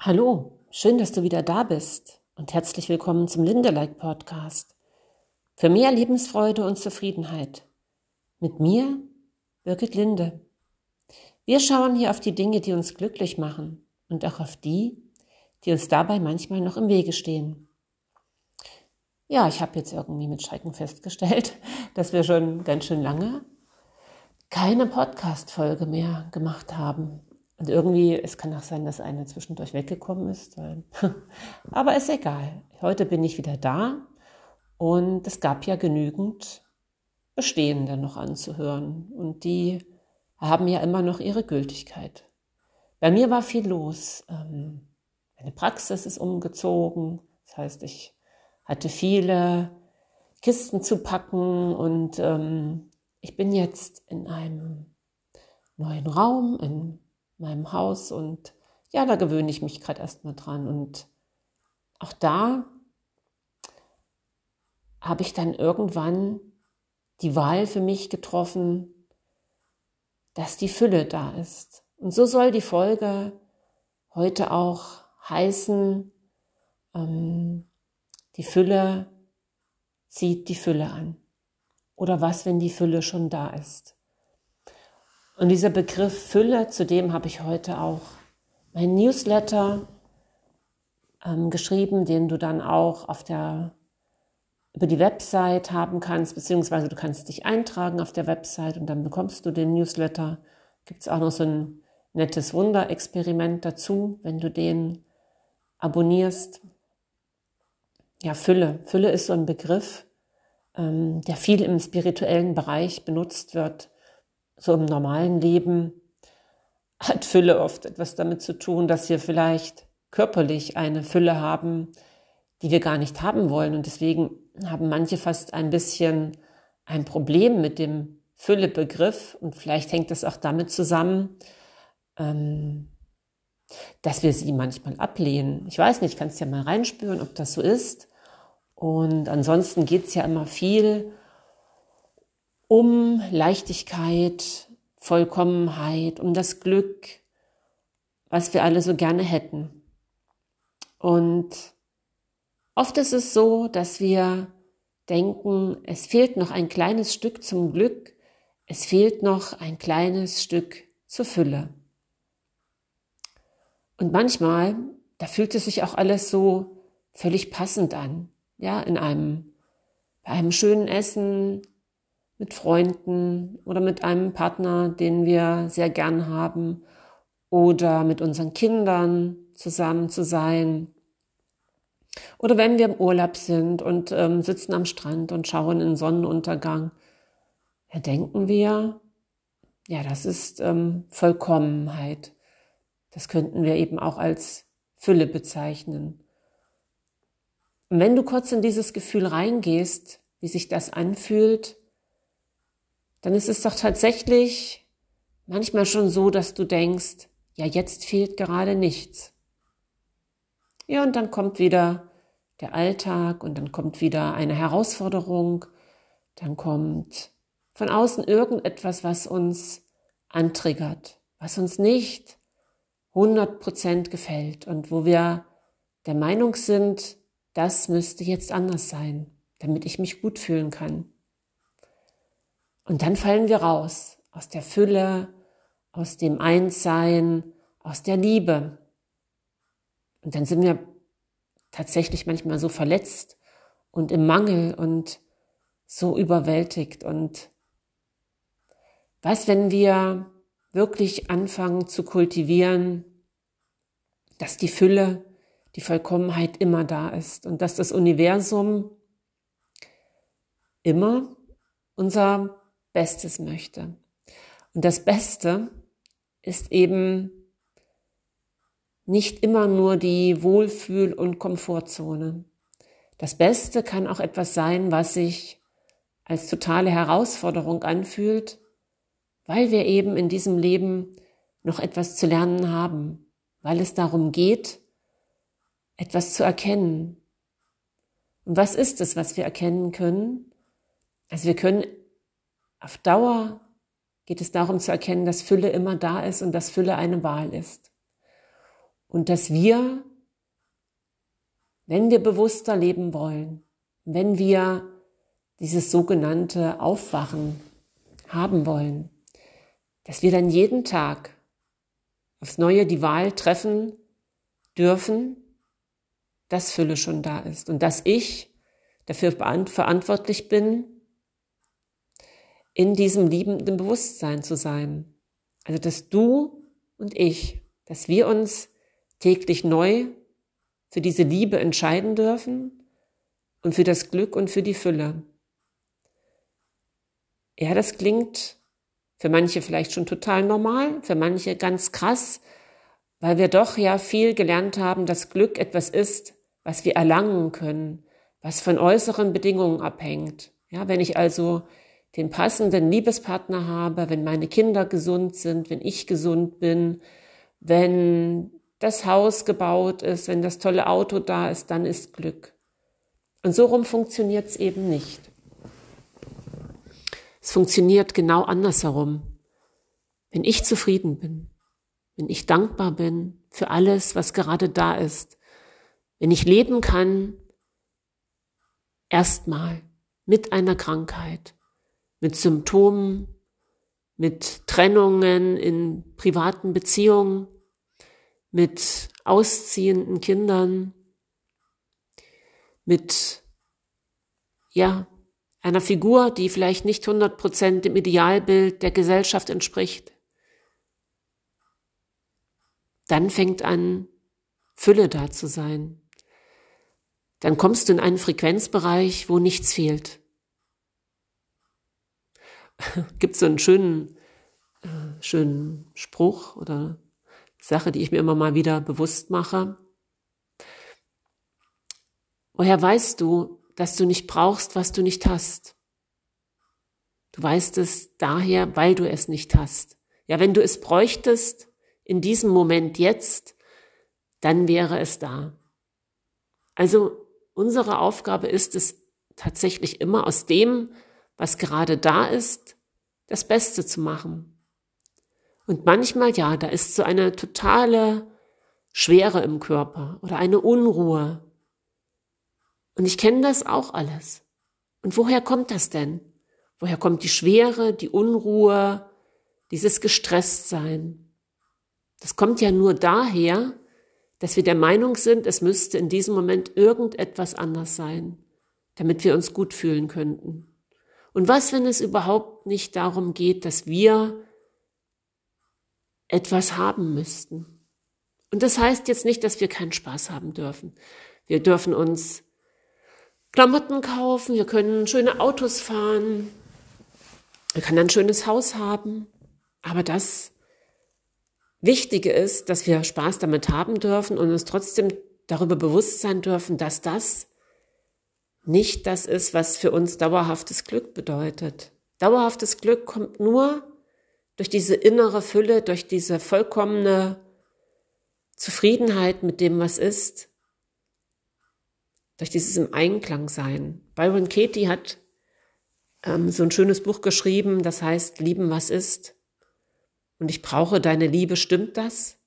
Hallo, schön, dass du wieder da bist und herzlich willkommen zum Lindelike Podcast. Für mehr Lebensfreude und Zufriedenheit. Mit mir, Birgit Linde. Wir schauen hier auf die Dinge, die uns glücklich machen und auch auf die, die uns dabei manchmal noch im Wege stehen. Ja, ich habe jetzt irgendwie mit Schrecken festgestellt, dass wir schon ganz schön lange keine Podcast-Folge mehr gemacht haben. Und irgendwie, es kann auch sein, dass eine zwischendurch weggekommen ist. Aber ist egal. Heute bin ich wieder da und es gab ja genügend Bestehende noch anzuhören. Und die haben ja immer noch ihre Gültigkeit. Bei mir war viel los. Ähm, meine Praxis ist umgezogen. Das heißt, ich hatte viele Kisten zu packen und ähm, ich bin jetzt in einem neuen Raum, in meinem Haus und ja, da gewöhne ich mich gerade erstmal dran. Und auch da habe ich dann irgendwann die Wahl für mich getroffen, dass die Fülle da ist. Und so soll die Folge heute auch heißen, ähm, die Fülle zieht die Fülle an. Oder was, wenn die Fülle schon da ist? Und dieser Begriff Fülle, zu dem habe ich heute auch mein Newsletter ähm, geschrieben, den du dann auch auf der über die Website haben kannst, beziehungsweise du kannst dich eintragen auf der Website und dann bekommst du den Newsletter. Gibt es auch noch so ein nettes Wunderexperiment dazu, wenn du den abonnierst. Ja, Fülle. Fülle ist so ein Begriff, ähm, der viel im spirituellen Bereich benutzt wird so im normalen Leben hat Fülle oft etwas damit zu tun, dass wir vielleicht körperlich eine Fülle haben, die wir gar nicht haben wollen. Und deswegen haben manche fast ein bisschen ein Problem mit dem Füllebegriff. Und vielleicht hängt das auch damit zusammen, ähm, dass wir sie manchmal ablehnen. Ich weiß nicht, kannst ja mal reinspüren, ob das so ist. Und ansonsten geht es ja immer viel um Leichtigkeit, Vollkommenheit, um das Glück, was wir alle so gerne hätten. Und oft ist es so, dass wir denken, es fehlt noch ein kleines Stück zum Glück, es fehlt noch ein kleines Stück zur Fülle. Und manchmal, da fühlt es sich auch alles so völlig passend an. Ja, in einem, bei einem schönen Essen, mit Freunden oder mit einem Partner, den wir sehr gern haben oder mit unseren Kindern zusammen zu sein. Oder wenn wir im Urlaub sind und ähm, sitzen am Strand und schauen in Sonnenuntergang, ja, denken wir, ja, das ist ähm, Vollkommenheit. Das könnten wir eben auch als Fülle bezeichnen. Und wenn du kurz in dieses Gefühl reingehst, wie sich das anfühlt, dann ist es doch tatsächlich manchmal schon so, dass du denkst, ja, jetzt fehlt gerade nichts. Ja, und dann kommt wieder der Alltag und dann kommt wieder eine Herausforderung, dann kommt von außen irgendetwas, was uns antriggert, was uns nicht 100% gefällt und wo wir der Meinung sind, das müsste jetzt anders sein, damit ich mich gut fühlen kann. Und dann fallen wir raus aus der Fülle, aus dem Einssein, aus der Liebe. Und dann sind wir tatsächlich manchmal so verletzt und im Mangel und so überwältigt. Und was, wenn wir wirklich anfangen zu kultivieren, dass die Fülle, die Vollkommenheit immer da ist und dass das Universum immer unser Bestes möchte. Und das Beste ist eben nicht immer nur die Wohlfühl- und Komfortzone. Das Beste kann auch etwas sein, was sich als totale Herausforderung anfühlt, weil wir eben in diesem Leben noch etwas zu lernen haben, weil es darum geht, etwas zu erkennen. Und was ist es, was wir erkennen können? Also wir können auf Dauer geht es darum zu erkennen, dass Fülle immer da ist und dass Fülle eine Wahl ist. Und dass wir, wenn wir bewusster leben wollen, wenn wir dieses sogenannte Aufwachen haben wollen, dass wir dann jeden Tag aufs Neue die Wahl treffen dürfen, dass Fülle schon da ist und dass ich dafür verantwortlich bin, in diesem liebenden Bewusstsein zu sein. Also dass du und ich, dass wir uns täglich neu für diese Liebe entscheiden dürfen und für das Glück und für die Fülle. Ja, das klingt für manche vielleicht schon total normal, für manche ganz krass, weil wir doch ja viel gelernt haben, dass Glück etwas ist, was wir erlangen können, was von äußeren Bedingungen abhängt. Ja, wenn ich also den passenden Liebespartner habe, wenn meine Kinder gesund sind, wenn ich gesund bin, wenn das Haus gebaut ist, wenn das tolle Auto da ist, dann ist Glück. Und so rum funktioniert es eben nicht. Es funktioniert genau andersherum. Wenn ich zufrieden bin, wenn ich dankbar bin für alles, was gerade da ist, wenn ich leben kann, erstmal mit einer Krankheit, mit Symptomen, mit Trennungen in privaten Beziehungen, mit ausziehenden Kindern, mit, ja, einer Figur, die vielleicht nicht 100 Prozent dem Idealbild der Gesellschaft entspricht. Dann fängt an, Fülle da zu sein. Dann kommst du in einen Frequenzbereich, wo nichts fehlt. Gibt so einen schönen, äh, schönen Spruch oder Sache, die ich mir immer mal wieder bewusst mache. Woher weißt du, dass du nicht brauchst, was du nicht hast? Du weißt es daher, weil du es nicht hast. Ja, wenn du es bräuchtest, in diesem Moment jetzt, dann wäre es da. Also unsere Aufgabe ist es tatsächlich immer aus dem, was gerade da ist, das Beste zu machen. Und manchmal, ja, da ist so eine totale Schwere im Körper oder eine Unruhe. Und ich kenne das auch alles. Und woher kommt das denn? Woher kommt die Schwere, die Unruhe, dieses Gestresstsein? Das kommt ja nur daher, dass wir der Meinung sind, es müsste in diesem Moment irgendetwas anders sein, damit wir uns gut fühlen könnten. Und was, wenn es überhaupt nicht darum geht, dass wir etwas haben müssten. Und das heißt jetzt nicht, dass wir keinen Spaß haben dürfen. Wir dürfen uns Klamotten kaufen, wir können schöne Autos fahren, wir können ein schönes Haus haben. Aber das Wichtige ist, dass wir Spaß damit haben dürfen und uns trotzdem darüber bewusst sein dürfen, dass das nicht das ist, was für uns dauerhaftes Glück bedeutet. Dauerhaftes Glück kommt nur durch diese innere Fülle, durch diese vollkommene Zufriedenheit mit dem, was ist, durch dieses im Einklang sein. Byron Katie hat ähm, so ein schönes Buch geschrieben, das heißt Lieben, was ist. Und ich brauche deine Liebe, stimmt das?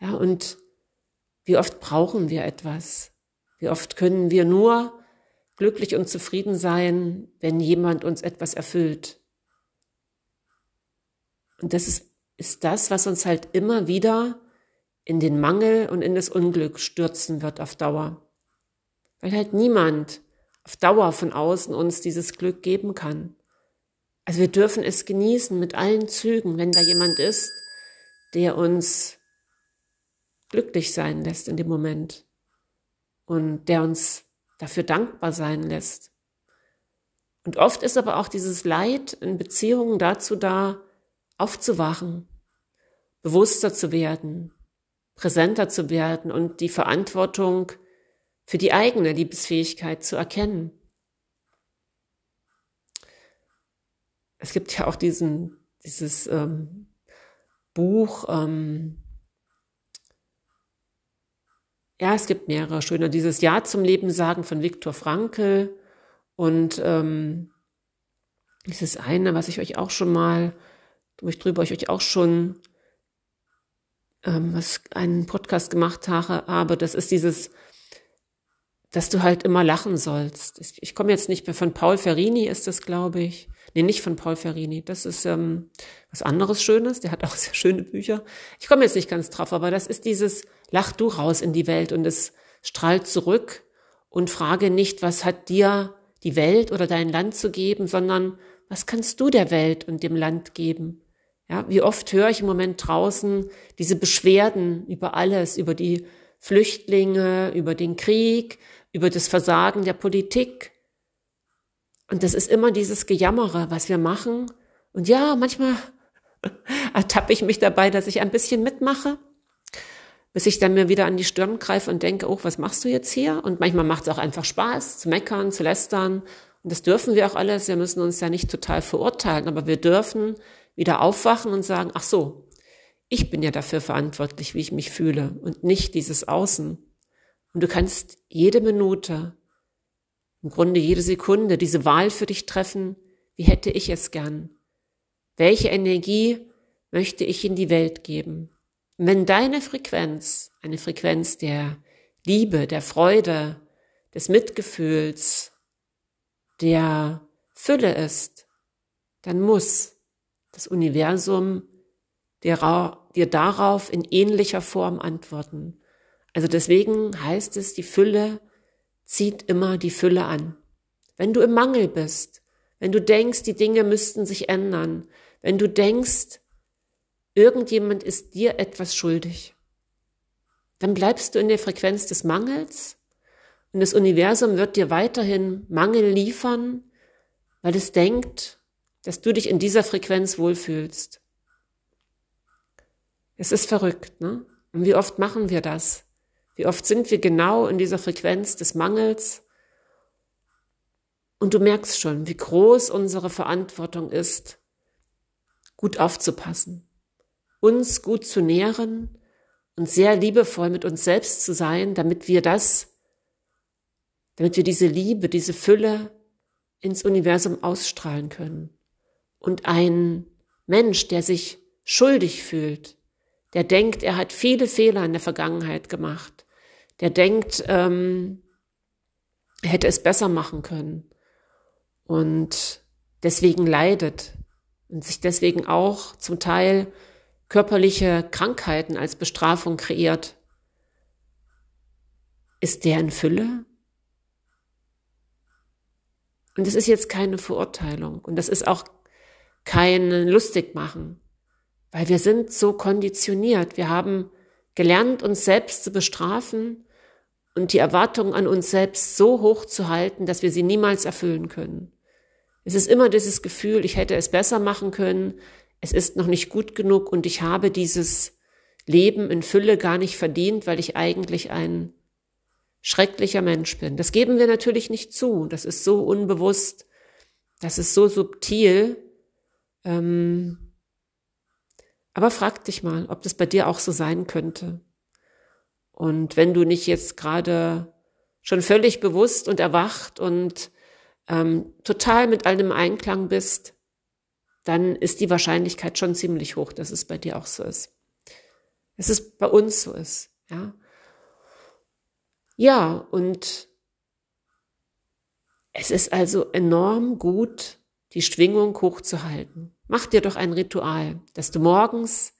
Ja, und wie oft brauchen wir etwas? Wie oft können wir nur glücklich und zufrieden sein, wenn jemand uns etwas erfüllt? Und das ist, ist das, was uns halt immer wieder in den Mangel und in das Unglück stürzen wird auf Dauer. Weil halt niemand auf Dauer von außen uns dieses Glück geben kann. Also wir dürfen es genießen mit allen Zügen, wenn da jemand ist, der uns glücklich sein lässt in dem Moment und der uns dafür dankbar sein lässt. Und oft ist aber auch dieses Leid in Beziehungen dazu da, aufzuwachen, bewusster zu werden, präsenter zu werden und die Verantwortung für die eigene Liebesfähigkeit zu erkennen. Es gibt ja auch diesen, dieses ähm, Buch, ähm, ja, es gibt mehrere schöne, dieses Ja zum Leben sagen von Viktor Frankl und ähm, dieses eine, was ich euch auch schon mal wo ich drüber euch auch schon ähm, was einen Podcast gemacht habe, das ist dieses, dass du halt immer lachen sollst. Ich komme jetzt nicht mehr von Paul Ferrini, ist das, glaube ich. Nee, nicht von Paul Ferrini. Das ist ähm, was anderes Schönes. Der hat auch sehr schöne Bücher. Ich komme jetzt nicht ganz drauf, aber das ist dieses Lach du raus in die Welt und es strahlt zurück und frage nicht, was hat dir die Welt oder dein Land zu geben, sondern was kannst du der Welt und dem Land geben? Ja, wie oft höre ich im Moment draußen diese Beschwerden über alles, über die Flüchtlinge, über den Krieg, über das Versagen der Politik. Und das ist immer dieses Gejammere, was wir machen. Und ja, manchmal ertappe ich mich dabei, dass ich ein bisschen mitmache, bis ich dann mir wieder an die Stirn greife und denke, oh, was machst du jetzt hier? Und manchmal macht es auch einfach Spaß, zu meckern, zu lästern. Und das dürfen wir auch alles. Wir müssen uns ja nicht total verurteilen, aber wir dürfen wieder aufwachen und sagen, ach so, ich bin ja dafür verantwortlich, wie ich mich fühle und nicht dieses Außen. Und du kannst jede Minute, im Grunde jede Sekunde diese Wahl für dich treffen, wie hätte ich es gern? Welche Energie möchte ich in die Welt geben? Und wenn deine Frequenz, eine Frequenz der Liebe, der Freude, des Mitgefühls, der Fülle ist, dann muss das Universum dir, dir darauf in ähnlicher Form antworten. Also deswegen heißt es, die Fülle zieht immer die Fülle an. Wenn du im Mangel bist, wenn du denkst, die Dinge müssten sich ändern, wenn du denkst, irgendjemand ist dir etwas schuldig, dann bleibst du in der Frequenz des Mangels und das Universum wird dir weiterhin Mangel liefern, weil es denkt, dass du dich in dieser Frequenz wohlfühlst. Es ist verrückt, ne? Und wie oft machen wir das? Wie oft sind wir genau in dieser Frequenz des Mangels? Und du merkst schon, wie groß unsere Verantwortung ist, gut aufzupassen, uns gut zu nähren und sehr liebevoll mit uns selbst zu sein, damit wir das, damit wir diese Liebe, diese Fülle ins Universum ausstrahlen können. Und ein Mensch, der sich schuldig fühlt, der denkt, er hat viele Fehler in der Vergangenheit gemacht, der denkt, ähm, er hätte es besser machen können und deswegen leidet und sich deswegen auch zum Teil körperliche Krankheiten als Bestrafung kreiert. Ist der in Fülle? Und das ist jetzt keine Verurteilung und das ist auch kein Lustigmachen, weil wir sind so konditioniert. Wir haben gelernt, uns selbst zu bestrafen und die Erwartungen an uns selbst so hoch zu halten, dass wir sie niemals erfüllen können. Es ist immer dieses Gefühl, ich hätte es besser machen können, es ist noch nicht gut genug und ich habe dieses Leben in Fülle gar nicht verdient, weil ich eigentlich ein schrecklicher Mensch bin. Das geben wir natürlich nicht zu. Das ist so unbewusst, das ist so subtil. Ähm, aber frag dich mal, ob das bei dir auch so sein könnte. Und wenn du nicht jetzt gerade schon völlig bewusst und erwacht und ähm, total mit allem Einklang bist, dann ist die Wahrscheinlichkeit schon ziemlich hoch, dass es bei dir auch so ist. Es bei uns so ist, ja. Ja, und es ist also enorm gut, die Schwingung hochzuhalten. Mach dir doch ein Ritual, dass du morgens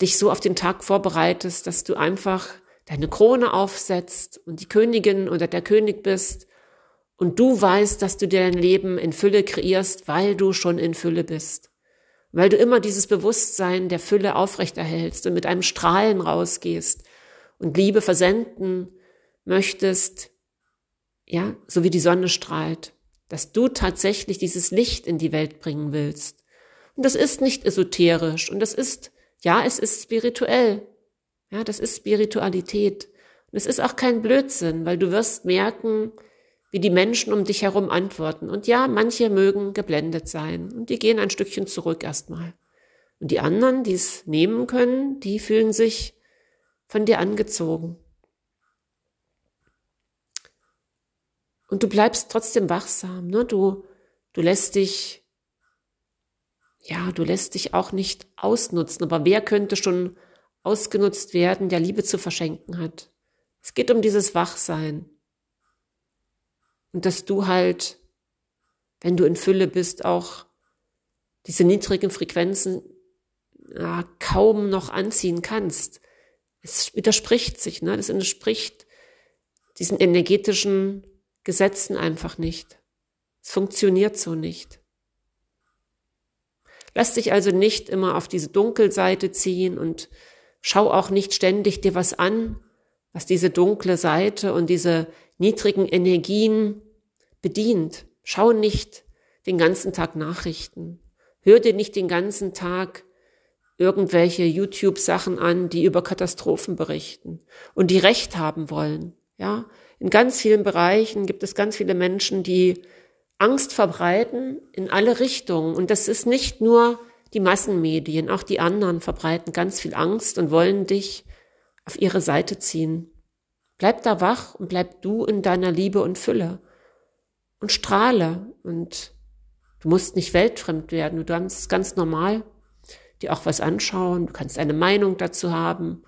dich so auf den Tag vorbereitest, dass du einfach deine Krone aufsetzt und die Königin oder der König bist und du weißt, dass du dir dein Leben in Fülle kreierst, weil du schon in Fülle bist. Weil du immer dieses Bewusstsein der Fülle aufrechterhältst und mit einem Strahlen rausgehst und Liebe versenden möchtest, ja, so wie die Sonne strahlt, dass du tatsächlich dieses Licht in die Welt bringen willst. Und das ist nicht esoterisch und das ist ja, es ist spirituell. Ja, das ist Spiritualität. Und es ist auch kein Blödsinn, weil du wirst merken, wie die Menschen um dich herum antworten. Und ja, manche mögen geblendet sein und die gehen ein Stückchen zurück erstmal. Und die anderen, die es nehmen können, die fühlen sich von dir angezogen. Und du bleibst trotzdem wachsam, ne? Du, du lässt dich ja, du lässt dich auch nicht ausnutzen. Aber wer könnte schon ausgenutzt werden, der Liebe zu verschenken hat. Es geht um dieses Wachsein. Und dass du halt, wenn du in Fülle bist, auch diese niedrigen Frequenzen ja, kaum noch anziehen kannst. Es widerspricht sich, ne? Das entspricht diesen energetischen Gesetzen einfach nicht. Es funktioniert so nicht. Lass dich also nicht immer auf diese Dunkelseite ziehen und schau auch nicht ständig dir was an, was diese dunkle Seite und diese niedrigen Energien bedient. Schau nicht den ganzen Tag Nachrichten. Hör dir nicht den ganzen Tag irgendwelche YouTube-Sachen an, die über Katastrophen berichten und die Recht haben wollen. Ja, in ganz vielen Bereichen gibt es ganz viele Menschen, die Angst verbreiten in alle Richtungen. Und das ist nicht nur die Massenmedien, auch die anderen verbreiten ganz viel Angst und wollen dich auf ihre Seite ziehen. Bleib da wach und bleib du in deiner Liebe und Fülle und strahle und du musst nicht weltfremd werden. Du kannst ganz normal dir auch was anschauen, du kannst eine Meinung dazu haben.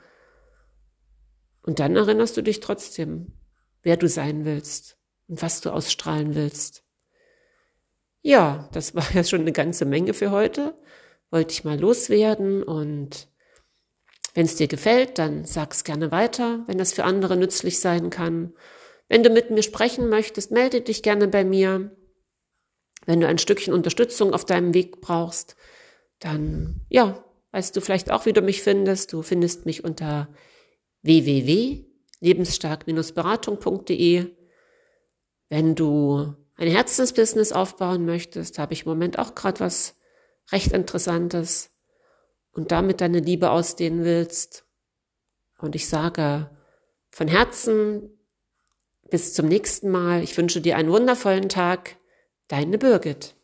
Und dann erinnerst du dich trotzdem, wer du sein willst und was du ausstrahlen willst. Ja, das war ja schon eine ganze Menge für heute. Wollte ich mal loswerden und wenn es dir gefällt, dann sag's gerne weiter, wenn das für andere nützlich sein kann. Wenn du mit mir sprechen möchtest, melde dich gerne bei mir. Wenn du ein Stückchen Unterstützung auf deinem Weg brauchst, dann ja, weißt du vielleicht auch, wie du mich findest. Du findest mich unter www.lebensstark-beratung.de. Wenn du ein Herzensbusiness aufbauen möchtest, habe ich im Moment auch gerade was recht Interessantes und damit deine Liebe ausdehnen willst. Und ich sage von Herzen bis zum nächsten Mal. Ich wünsche dir einen wundervollen Tag. Deine Birgit.